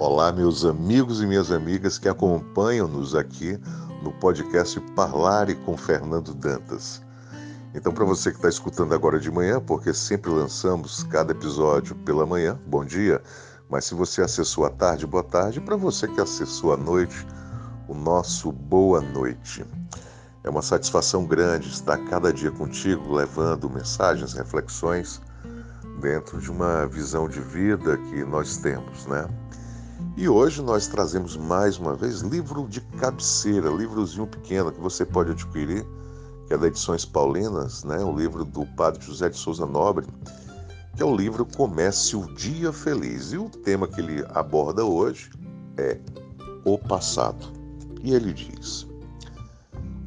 Olá, meus amigos e minhas amigas que acompanham-nos aqui no podcast Parlare com Fernando Dantas. Então, para você que está escutando agora de manhã, porque sempre lançamos cada episódio pela manhã, bom dia. Mas se você acessou à tarde, boa tarde. Para você que acessou à noite, o nosso boa noite. É uma satisfação grande estar cada dia contigo, levando mensagens, reflexões dentro de uma visão de vida que nós temos, né? E hoje nós trazemos mais uma vez livro de cabeceira, livrozinho pequeno que você pode adquirir, que é da Edições Paulinas, né? O livro do Padre José de Souza Nobre, que é o livro Comece o Dia Feliz. E o tema que ele aborda hoje é o passado. E ele diz: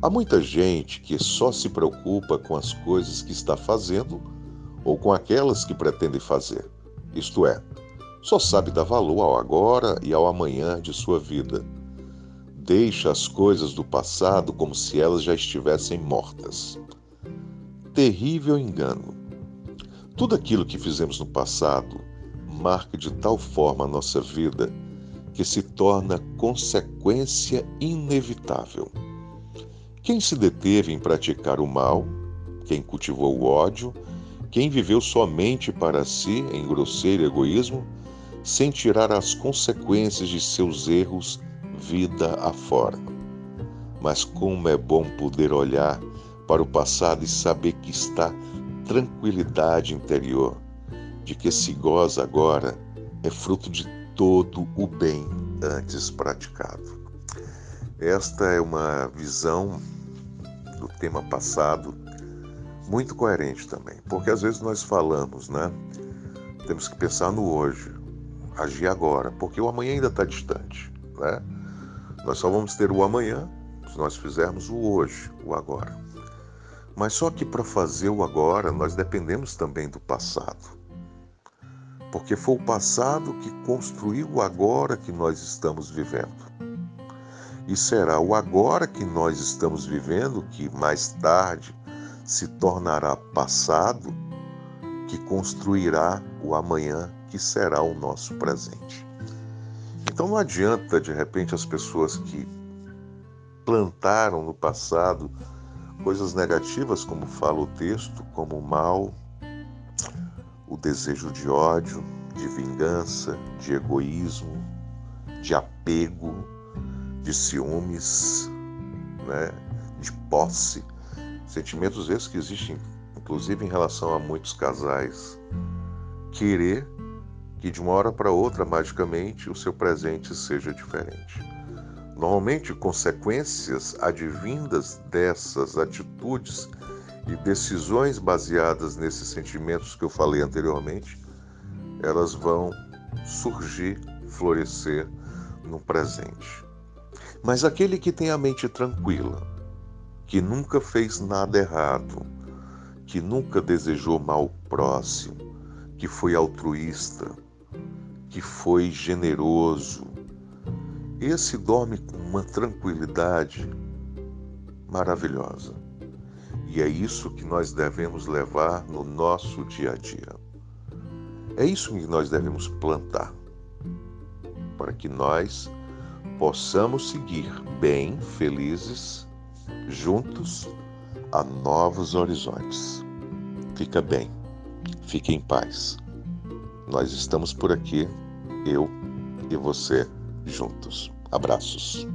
Há muita gente que só se preocupa com as coisas que está fazendo ou com aquelas que pretende fazer. Isto é, só sabe dar valor ao agora e ao amanhã de sua vida. Deixa as coisas do passado como se elas já estivessem mortas. Terrível engano. Tudo aquilo que fizemos no passado marca de tal forma a nossa vida que se torna consequência inevitável. Quem se deteve em praticar o mal, quem cultivou o ódio, quem viveu somente para si, em grosseiro egoísmo, sem tirar as consequências de seus erros vida afora. Mas como é bom poder olhar para o passado e saber que está tranquilidade interior, de que se goza agora é fruto de todo o bem antes praticado. Esta é uma visão do tema passado muito coerente também, porque às vezes nós falamos, né? Temos que pensar no hoje, agir agora, porque o amanhã ainda está distante, né? Nós só vamos ter o amanhã se nós fizermos o hoje, o agora. Mas só que para fazer o agora, nós dependemos também do passado. Porque foi o passado que construiu o agora que nós estamos vivendo. E será o agora que nós estamos vivendo que mais tarde se tornará passado que construirá o amanhã que será o nosso presente. Então não adianta de repente as pessoas que plantaram no passado coisas negativas, como fala o texto, como o mal, o desejo de ódio, de vingança, de egoísmo, de apego, de ciúmes, né, de posse, Sentimentos esses que existem, inclusive em relação a muitos casais. Querer que de uma hora para outra, magicamente, o seu presente seja diferente. Normalmente, consequências advindas dessas atitudes e decisões baseadas nesses sentimentos que eu falei anteriormente, elas vão surgir, florescer no presente. Mas aquele que tem a mente tranquila, que nunca fez nada errado, que nunca desejou mal próximo, que foi altruísta, que foi generoso. Esse dorme com uma tranquilidade maravilhosa. E é isso que nós devemos levar no nosso dia a dia. É isso que nós devemos plantar, para que nós possamos seguir bem, felizes juntos a novos horizontes. Fica bem, fique em paz. Nós estamos por aqui, eu e você juntos. Abraços.